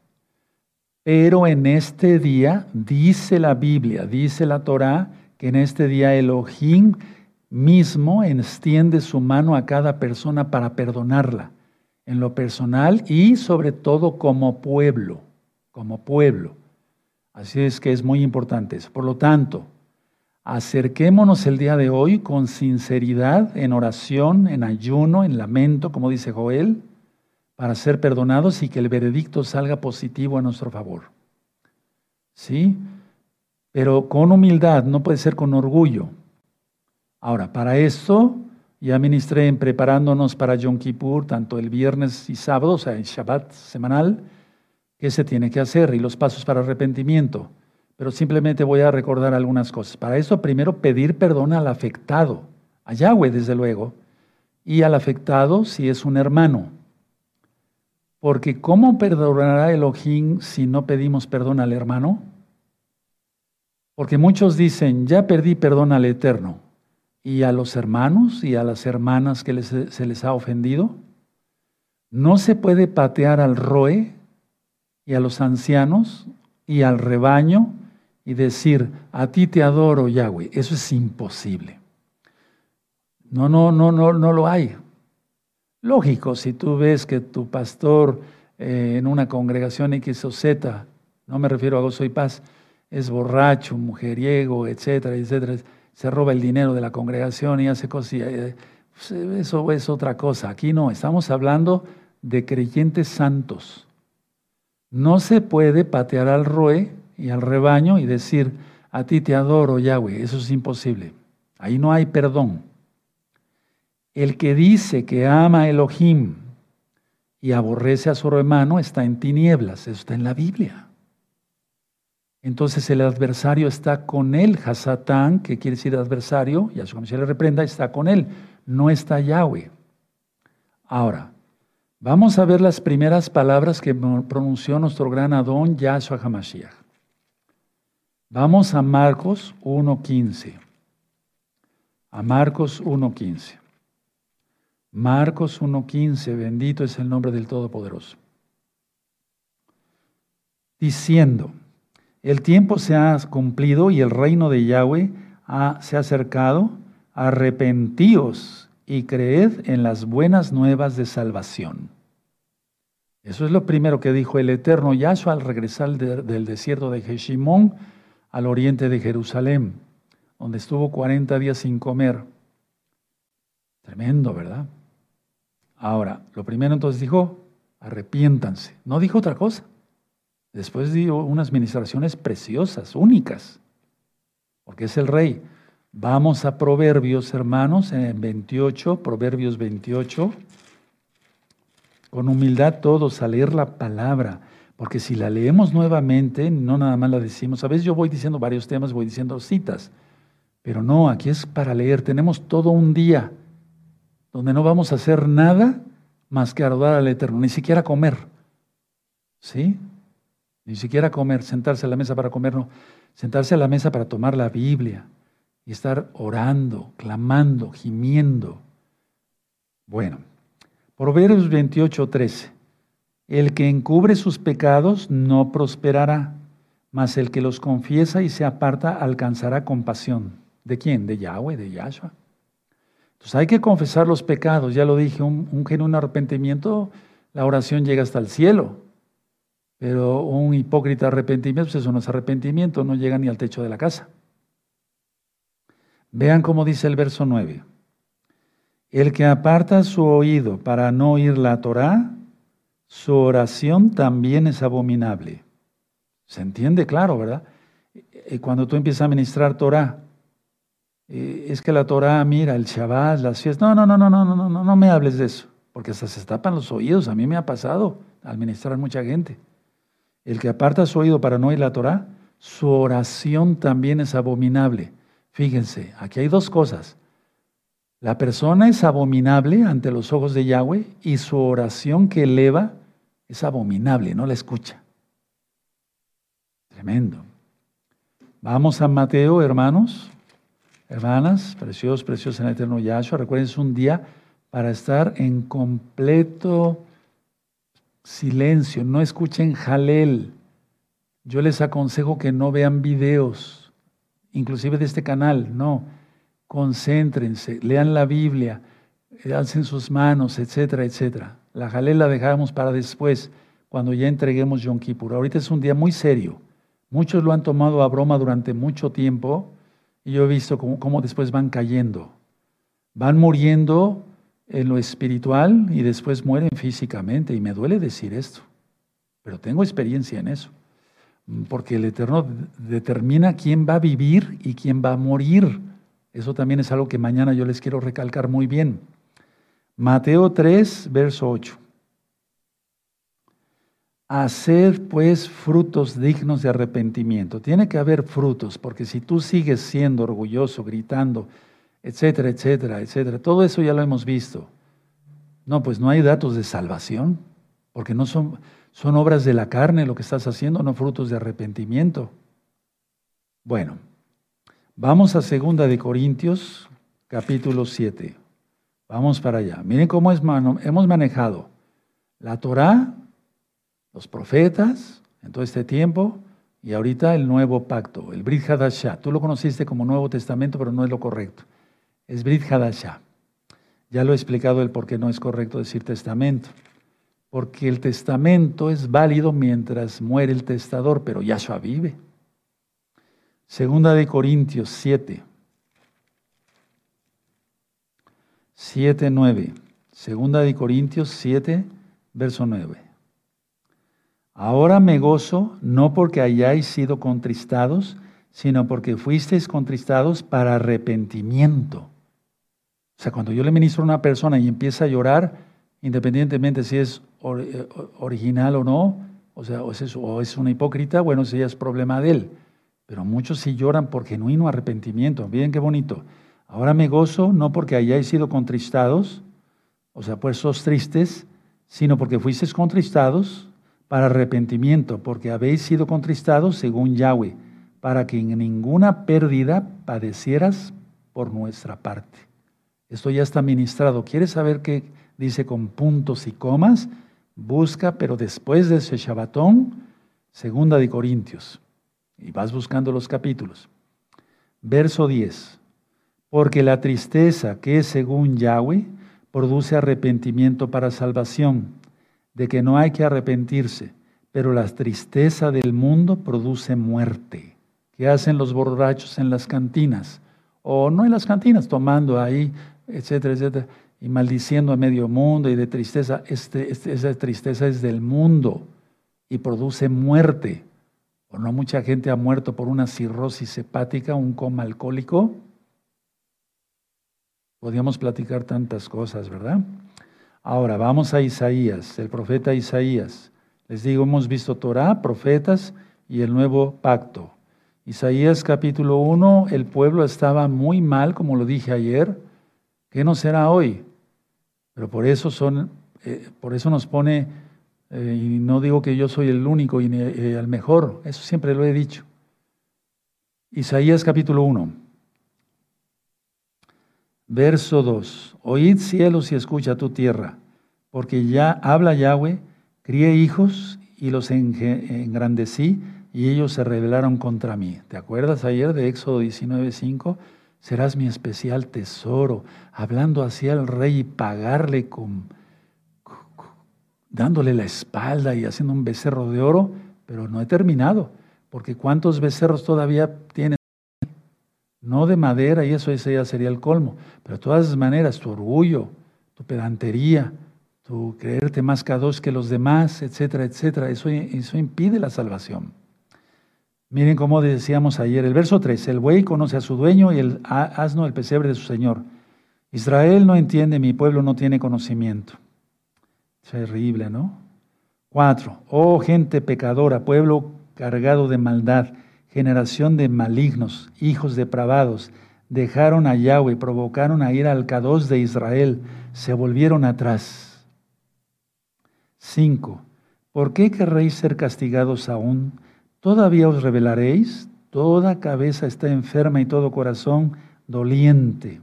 Pero en este día, dice la Biblia, dice la Torah, que en este día Elohim mismo extiende su mano a cada persona para perdonarla, en lo personal y sobre todo como pueblo. como pueblo. Así es que es muy importante eso. Por lo tanto, acerquémonos el día de hoy con sinceridad, en oración, en ayuno, en lamento, como dice Joel, para ser perdonados y que el veredicto salga positivo a nuestro favor. ¿Sí? Pero con humildad, no puede ser con orgullo. Ahora, para esto ya ministré en preparándonos para Yom Kippur, tanto el viernes y sábado, o sea, el Shabbat semanal, qué se tiene que hacer y los pasos para arrepentimiento. Pero simplemente voy a recordar algunas cosas. Para eso, primero pedir perdón al afectado, a Yahweh, desde luego, y al afectado si es un hermano. Porque ¿cómo perdonará Elohim si no pedimos perdón al hermano? Porque muchos dicen, ya perdí perdón al Eterno y a los hermanos y a las hermanas que se les ha ofendido. No se puede patear al roe y a los ancianos y al rebaño y decir, a ti te adoro, Yahweh. Eso es imposible. No, no, no, no, no lo hay. Lógico, si tú ves que tu pastor eh, en una congregación X o Z, no me refiero a gozo y paz, es borracho, mujeriego, etcétera, etcétera, se roba el dinero de la congregación y hace cosas. Eh, pues, eso es otra cosa. Aquí no, estamos hablando de creyentes santos. No se puede patear al roe y al rebaño y decir, a ti te adoro, Yahweh. Eso es imposible. Ahí no hay perdón. El que dice que ama a Elohim y aborrece a su hermano está en tinieblas. Eso está en la Biblia. Entonces el adversario está con él, Hasatán, que quiere decir adversario, y a su le reprenda, está con él, no está Yahweh. Ahora, vamos a ver las primeras palabras que pronunció nuestro gran Adón Yahshua HaMashiach. Vamos a Marcos 1.15. A Marcos 1.15. Marcos 1.15, bendito es el nombre del Todopoderoso. Diciendo, el tiempo se ha cumplido y el reino de Yahweh se ha acercado. Arrepentíos y creed en las buenas nuevas de salvación. Eso es lo primero que dijo el eterno Yahshua al regresar del desierto de Jeshimón al oriente de Jerusalén, donde estuvo 40 días sin comer. Tremendo, ¿verdad? Ahora, lo primero entonces dijo, arrepiéntanse. No dijo otra cosa. Después dio unas ministraciones preciosas, únicas, porque es el rey. Vamos a Proverbios, hermanos, en 28, Proverbios 28. Con humildad todos a leer la palabra, porque si la leemos nuevamente, no nada más la decimos. A veces yo voy diciendo varios temas, voy diciendo citas, pero no, aquí es para leer. Tenemos todo un día donde no vamos a hacer nada más que adorar al Eterno, ni siquiera comer. ¿Sí? Ni siquiera comer, sentarse a la mesa para comer, no. Sentarse a la mesa para tomar la Biblia y estar orando, clamando, gimiendo. Bueno, Proverbios 28, 13. El que encubre sus pecados no prosperará, mas el que los confiesa y se aparta alcanzará compasión. ¿De quién? De Yahweh, de Yahshua. Entonces hay que confesar los pecados, ya lo dije, un, un genuino arrepentimiento, la oración llega hasta el cielo. Pero un hipócrita arrepentimiento, pues eso no es arrepentimiento, no llega ni al techo de la casa. Vean cómo dice el verso 9. El que aparta su oído para no oír la Torá, su oración también es abominable. ¿Se entiende claro, verdad? Cuando tú empiezas a ministrar Torah, eh, es que la Torah, mira, el Shabbat, las fiestas. No, no, no, no, no, no, no, no me hables de eso, porque hasta se tapan los oídos. A mí me ha pasado al ministrar mucha gente. El que aparta su oído para no oír la Torah, su oración también es abominable. Fíjense, aquí hay dos cosas. La persona es abominable ante los ojos de Yahweh y su oración que eleva es abominable, no la escucha. Tremendo. Vamos a Mateo, hermanos, hermanas, preciosos, preciosos en el eterno Yahshua. Recuerden, es un día para estar en completo silencio, no escuchen jalel. Yo les aconsejo que no vean videos, inclusive de este canal, no. Concéntrense, lean la Biblia, alcen sus manos, etcétera, etcétera. La jalel la dejamos para después, cuando ya entreguemos Yom Kippur. Ahorita es un día muy serio. Muchos lo han tomado a broma durante mucho tiempo y yo he visto cómo, después van cayendo. Van muriendo en lo espiritual y después mueren físicamente. Y me duele decir esto, pero tengo experiencia en eso. Porque el Eterno determina quién va a vivir y quién va a morir. Eso también es algo que mañana yo les quiero recalcar muy bien. Mateo 3, verso 8. Hacer pues frutos dignos de arrepentimiento. Tiene que haber frutos, porque si tú sigues siendo orgulloso, gritando, etcétera, etcétera, etcétera, todo eso ya lo hemos visto. No, pues no hay datos de salvación, porque no son, son obras de la carne lo que estás haciendo, no frutos de arrepentimiento. Bueno, vamos a segunda de Corintios, capítulo 7. Vamos para allá. Miren cómo es, hemos manejado la Torah los profetas en todo este tiempo y ahorita el nuevo pacto, el Brit Hadashah. Tú lo conociste como Nuevo Testamento, pero no es lo correcto. Es Brit Hadashah. Ya lo he explicado el por qué no es correcto decir testamento. Porque el testamento es válido mientras muere el testador, pero Yahshua vive. Segunda de Corintios 7. 7, 9. Segunda de Corintios 7, verso 9. Ahora me gozo no porque hayáis sido contristados, sino porque fuisteis contristados para arrepentimiento. O sea, cuando yo le ministro a una persona y empieza a llorar, independientemente si es eh, original o no, o sea, o es, una hipócrita, bueno, ya es problema de él. Pero muchos sí lloran por genuino arrepentimiento. Miren qué bonito. Ahora me gozo no porque hayáis sido contristados, o sea, pues sos tristes, sino porque fuisteis contristados para arrepentimiento, porque habéis sido contristados según Yahweh, para que en ninguna pérdida padecieras por nuestra parte. Esto ya está ministrado. ¿Quieres saber qué dice con puntos y comas? Busca, pero después de ese Shabbatón, segunda de Corintios. Y vas buscando los capítulos. Verso 10. Porque la tristeza que es según Yahweh produce arrepentimiento para salvación de que no hay que arrepentirse, pero la tristeza del mundo produce muerte. ¿Qué hacen los borrachos en las cantinas? O no en las cantinas, tomando ahí, etcétera, etcétera, y maldiciendo a medio mundo y de tristeza. Este, este, esa tristeza es del mundo y produce muerte. ¿O no mucha gente ha muerto por una cirrosis hepática, un coma alcohólico? Podríamos platicar tantas cosas, ¿verdad? Ahora vamos a Isaías, el profeta Isaías. Les digo, hemos visto Torah, profetas y el nuevo pacto. Isaías capítulo 1, el pueblo estaba muy mal, como lo dije ayer. ¿Qué no será hoy? Pero por eso, son, eh, por eso nos pone, eh, y no digo que yo soy el único y eh, el mejor, eso siempre lo he dicho. Isaías capítulo 1. Verso 2. Oíd cielos y escucha tu tierra, porque ya habla Yahweh, crié hijos y los engrandecí y ellos se rebelaron contra mí. ¿Te acuerdas ayer de Éxodo 19:5? Serás mi especial tesoro, hablando hacia el rey y pagarle con, dándole la espalda y haciendo un becerro de oro, pero no he terminado, porque ¿cuántos becerros todavía tienes? no de madera, y eso ya sería el colmo, pero de todas maneras, tu orgullo, tu pedantería, tu creerte más cados que los demás, etcétera, etcétera, eso, eso impide la salvación. Miren cómo decíamos ayer, el verso 3, el buey conoce a su dueño y el asno el pesebre de su señor. Israel no entiende, mi pueblo no tiene conocimiento. Terrible, ¿no? 4. Oh gente pecadora, pueblo cargado de maldad generación de malignos, hijos depravados, dejaron a Yahweh, provocaron a ir al Kadosh de Israel, se volvieron atrás. 5. ¿Por qué querréis ser castigados aún? ¿Todavía os revelaréis? Toda cabeza está enferma y todo corazón doliente.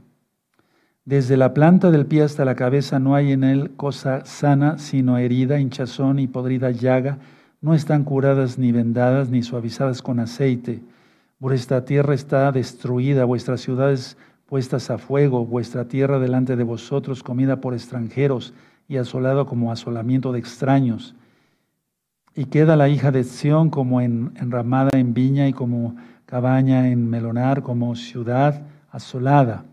Desde la planta del pie hasta la cabeza no hay en él cosa sana, sino herida, hinchazón y podrida llaga no están curadas ni vendadas ni suavizadas con aceite. Vuestra tierra está destruida, vuestras ciudades puestas a fuego, vuestra tierra delante de vosotros comida por extranjeros y asolado como asolamiento de extraños. Y queda la hija de Sión como enramada en viña y como cabaña en melonar, como ciudad asolada.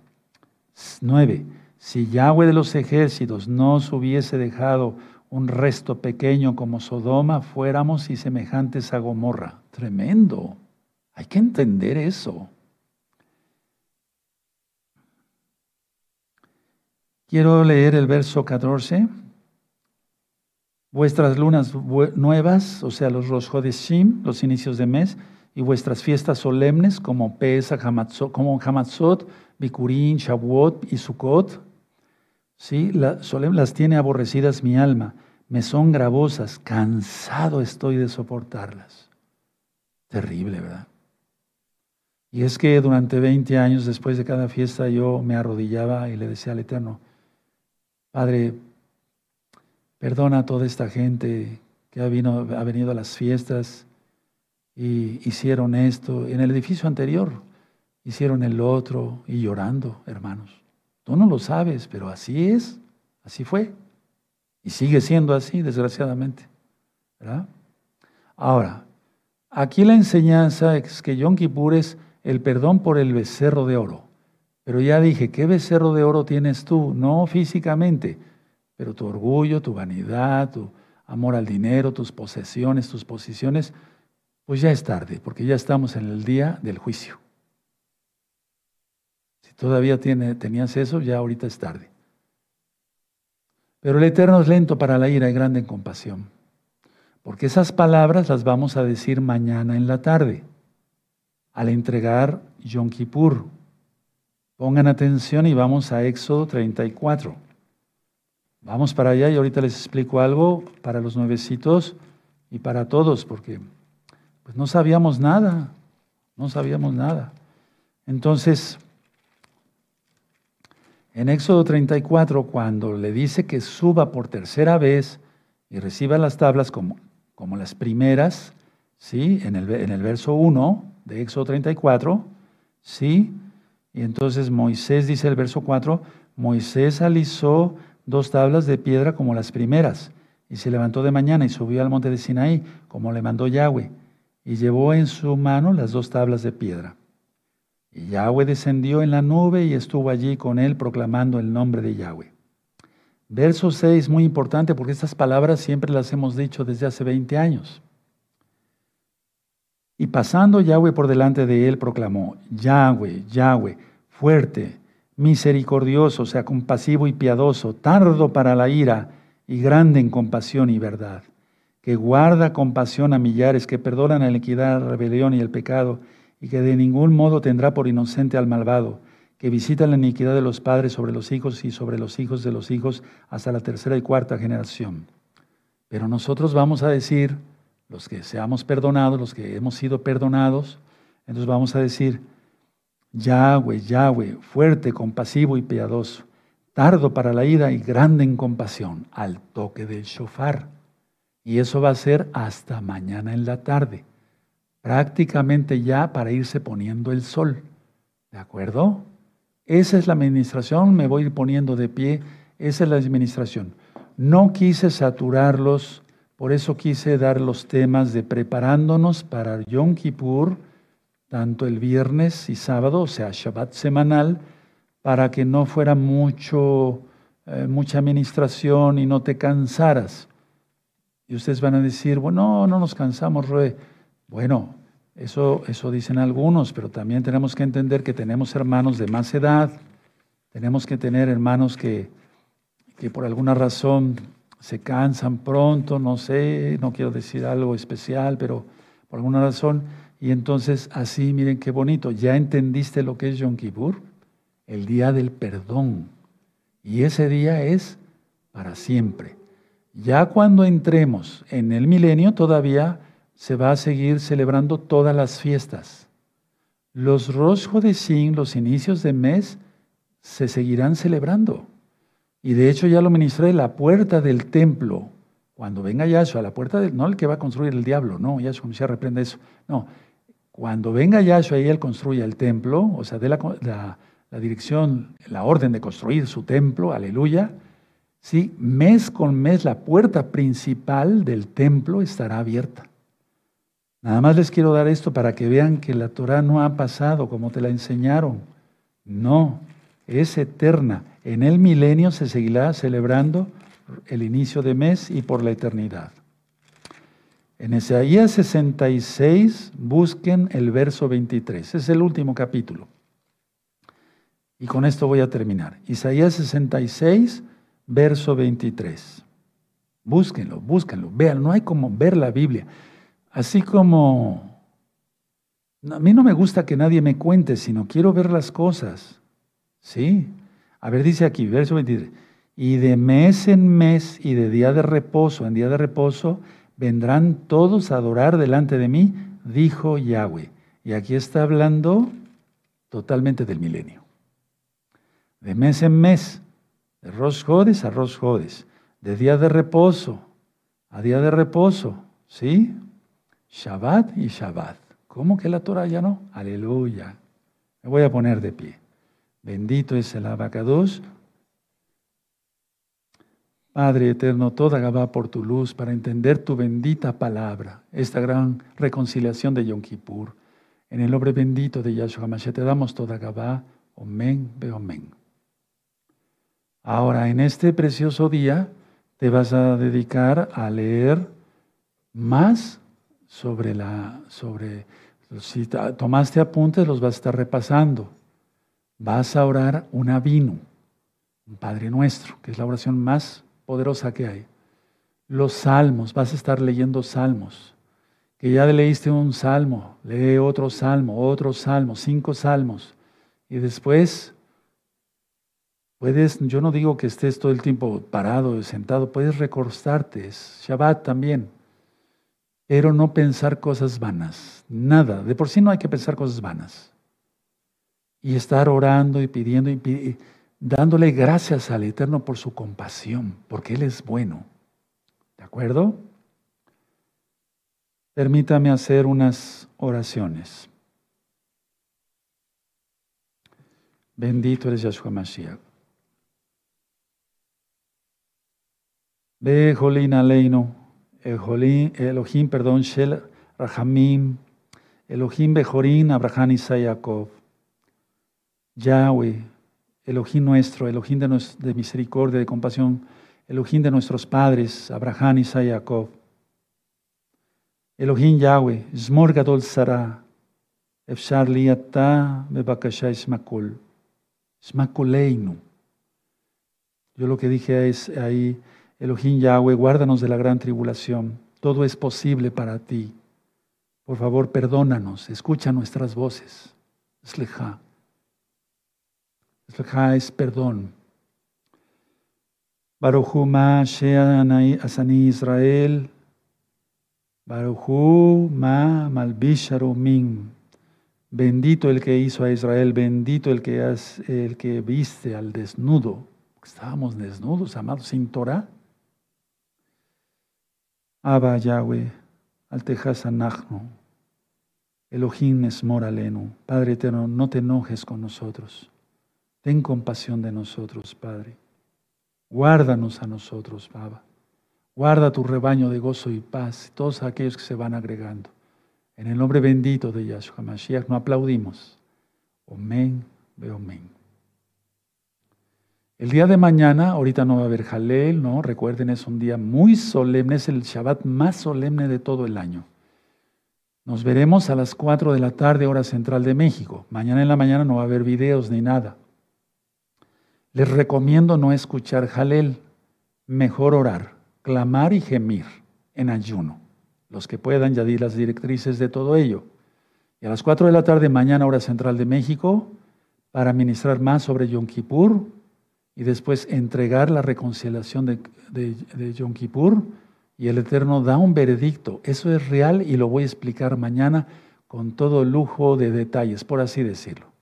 9. Si Yahweh de los ejércitos no os hubiese dejado un resto pequeño como Sodoma, fuéramos y semejantes a Gomorra. Tremendo. Hay que entender eso. Quiero leer el verso 14. Vuestras lunas nuevas, o sea, los Rosh Hodeshim, los inicios de mes, y vuestras fiestas solemnes como Pesach, como Hamatzot, Bikurin, Shavuot y Sukkot, ¿sí? las tiene aborrecidas mi alma, me son gravosas, cansado estoy de soportarlas. Terrible, ¿verdad? Y es que durante 20 años después de cada fiesta yo me arrodillaba y le decía al Eterno, Padre, perdona a toda esta gente que ha, ha venido a las fiestas y hicieron esto. En el edificio anterior hicieron el otro y llorando, hermanos. Tú no lo sabes, pero así es, así fue. Y sigue siendo así, desgraciadamente. Ahora, aquí la enseñanza es que Yom Kippur es el perdón por el becerro de oro. Pero ya dije, ¿qué becerro de oro tienes tú? No físicamente, pero tu orgullo, tu vanidad, tu amor al dinero, tus posesiones, tus posiciones, pues ya es tarde, porque ya estamos en el día del juicio. Si todavía tiene, tenías eso, ya ahorita es tarde. Pero el Eterno es lento para la ira y grande en compasión. Porque esas palabras las vamos a decir mañana en la tarde, al entregar Yom Kippur. Pongan atención y vamos a Éxodo 34. Vamos para allá y ahorita les explico algo para los nuevecitos y para todos, porque pues no sabíamos nada, no sabíamos nada. Entonces, en Éxodo 34, cuando le dice que suba por tercera vez y reciba las tablas como, como las primeras, ¿sí? En el, en el verso 1 de Éxodo 34, ¿sí? Y entonces Moisés dice el verso 4, Moisés alisó dos tablas de piedra como las primeras, y se levantó de mañana y subió al monte de Sinaí, como le mandó Yahweh, y llevó en su mano las dos tablas de piedra. Y Yahweh descendió en la nube y estuvo allí con él proclamando el nombre de Yahweh. Verso 6, muy importante porque estas palabras siempre las hemos dicho desde hace 20 años. Y pasando Yahweh por delante de él, proclamó, Yahweh, Yahweh, fuerte, misericordioso, sea, compasivo y piadoso, tardo para la ira y grande en compasión y verdad, que guarda compasión a millares, que perdona la iniquidad, la rebelión y el pecado, y que de ningún modo tendrá por inocente al malvado, que visita la iniquidad de los padres sobre los hijos y sobre los hijos de los hijos hasta la tercera y cuarta generación. Pero nosotros vamos a decir, los que seamos perdonados, los que hemos sido perdonados, entonces vamos a decir, Yahweh, Yahweh, fuerte, compasivo y piadoso, tardo para la ira y grande en compasión, al toque del shofar. Y eso va a ser hasta mañana en la tarde prácticamente ya para irse poniendo el sol. ¿De acuerdo? Esa es la administración, me voy a ir poniendo de pie, esa es la administración. No quise saturarlos, por eso quise dar los temas de preparándonos para Yom Kippur, tanto el viernes y sábado, o sea, Shabbat semanal, para que no fuera mucho, eh, mucha administración y no te cansaras. Y ustedes van a decir, bueno, no nos cansamos, Roe. Bueno, eso, eso dicen algunos, pero también tenemos que entender que tenemos hermanos de más edad, tenemos que tener hermanos que, que por alguna razón se cansan pronto, no sé, no quiero decir algo especial, pero por alguna razón. Y entonces así, miren qué bonito, ya entendiste lo que es Yom Kippur, el día del perdón. Y ese día es para siempre. Ya cuando entremos en el milenio, todavía se va a seguir celebrando todas las fiestas. Los Rosh los inicios de mes, se seguirán celebrando. Y de hecho ya lo ministré, la puerta del templo, cuando venga Yahshua, la puerta del, no el que va a construir el diablo, no, Yahshua se reprende eso, no, cuando venga Yahshua y él construya el templo, o sea, de la, la dirección, la orden de construir su templo, aleluya, Sí, mes con mes la puerta principal del templo estará abierta. Nada más les quiero dar esto para que vean que la Torah no ha pasado como te la enseñaron. No, es eterna. En el milenio se seguirá celebrando el inicio de mes y por la eternidad. En Isaías 66 busquen el verso 23. Es el último capítulo. Y con esto voy a terminar. Isaías 66 verso 23. Búsquenlo, búsquenlo, vean, no hay como ver la Biblia. Así como a mí no me gusta que nadie me cuente, sino quiero ver las cosas. ¿Sí? A ver, dice aquí, verso 23. Y de mes en mes y de día de reposo en día de reposo vendrán todos a adorar delante de mí, dijo Yahweh. Y aquí está hablando totalmente del milenio. De mes en mes de Rosh Jodes a Rosh Jodes, de día de reposo a día de reposo, ¿sí? Shabbat y Shabbat. ¿Cómo que la Torah ya no? Aleluya. Me voy a poner de pie. Bendito es el abacados. Padre eterno, toda Gabá por tu luz para entender tu bendita palabra, esta gran reconciliación de Yom Kippur. En el nombre bendito de Yahshua Mashiach te damos toda Gabá. Omen, be omen. Ahora, en este precioso día, te vas a dedicar a leer más sobre la, sobre, si tomaste apuntes, los vas a estar repasando. Vas a orar un avino, un Padre Nuestro, que es la oración más poderosa que hay. Los salmos, vas a estar leyendo salmos. Que ya leíste un salmo, lee otro salmo, otro salmo, cinco salmos. Y después Puedes, yo no digo que estés todo el tiempo parado, sentado, puedes recostarte, es Shabbat también, pero no pensar cosas vanas, nada, de por sí no hay que pensar cosas vanas. Y estar orando y pidiendo y dándole gracias al Eterno por su compasión, porque Él es bueno. ¿De acuerdo? Permítame hacer unas oraciones. Bendito eres Yahshua Mashiach. Ve Jolín Aleino, Elohim, perdón, Shel Rahamim, Elohim Bejorín, Abraham Isayakov, Yahweh, Elohim nuestro, Elohim de, de, misericordia, de compasión, Elohim de nuestros padres, Abraham y Jacob. Elohim Yahweh, Zmor Gadol Sara, Efshar Liata, Bebakasha Ismakul, Ismakuleinu. Yo lo que dije es ahí, Elohim Yahweh, guárdanos de la gran tribulación. Todo es posible para ti. Por favor, perdónanos, escucha nuestras voces. Sleja. Es perdón. Baruchu ma asani Israel. Baruchu ma min. Bendito el que hizo a Israel, bendito el que, el que viste al desnudo. Estábamos desnudos, amados, sin Torah. Abba Yahweh, Altejas Anachno, Elohim es moraleno. Padre eterno, no te enojes con nosotros. Ten compasión de nosotros, Padre. Guárdanos a nosotros, Baba. Guarda tu rebaño de gozo y paz, todos aquellos que se van agregando. En el nombre bendito de Yahshua Mashiach, no aplaudimos. Amén, ve amén. El día de mañana, ahorita no va a haber Jalel, ¿no? Recuerden, es un día muy solemne, es el Shabbat más solemne de todo el año. Nos veremos a las 4 de la tarde, hora central de México. Mañana en la mañana no va a haber videos ni nada. Les recomiendo no escuchar Jalel, mejor orar, clamar y gemir en ayuno. Los que puedan ya las directrices de todo ello. Y a las 4 de la tarde, mañana, hora central de México, para ministrar más sobre Yom Kippur, y después entregar la reconciliación de, de, Yom Kippur y el Eterno da un veredicto. Eso es real y lo voy a explicar mañana con todo lujo de detalles, por así decirlo.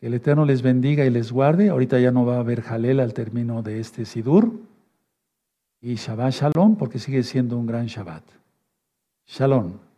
Que el Eterno les bendiga y les guarde. Ahorita ya no va a haber Jalel al término de este Sidur. Y Shabbat Shalom, porque sigue siendo un gran Shabbat. Shalom.